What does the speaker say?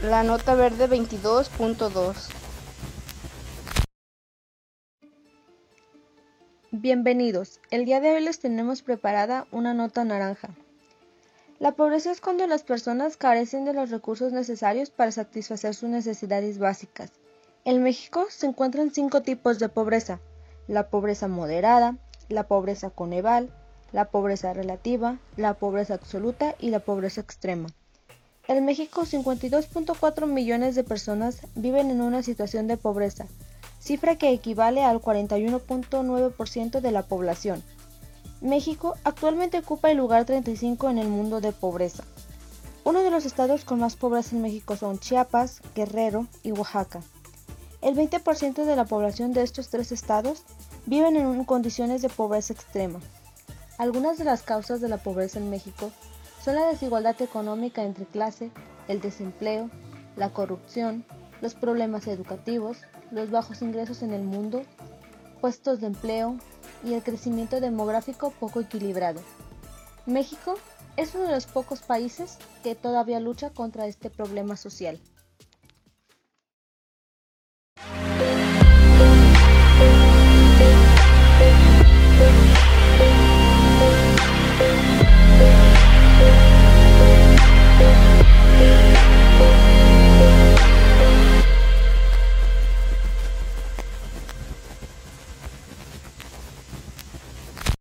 Nota Verde 22.2 Bienvenidos. El día de hoy les tenemos preparada una nota naranja. La pobreza es cuando las personas carecen de los recursos necesarios para satisfacer sus necesidades básicas. En México se encuentran cinco tipos de pobreza. La pobreza moderada, la pobreza coneval, la pobreza relativa, la pobreza absoluta y la pobreza extrema. En México, 52.4 millones de personas viven en una situación de pobreza, cifra que equivale al 41.9% de la población. México actualmente ocupa el lugar 35 en el mundo de pobreza. Uno de los estados con más pobreza en México son Chiapas, Guerrero y Oaxaca. El 20% de la población de estos tres estados viven en condiciones de pobreza extrema. Algunas de las causas de la pobreza en México son la desigualdad económica entre clase, el desempleo, la corrupción, los problemas educativos, los bajos ingresos en el mundo, puestos de empleo y el crecimiento demográfico poco equilibrado. México es uno de los pocos países que todavía lucha contra este problema social.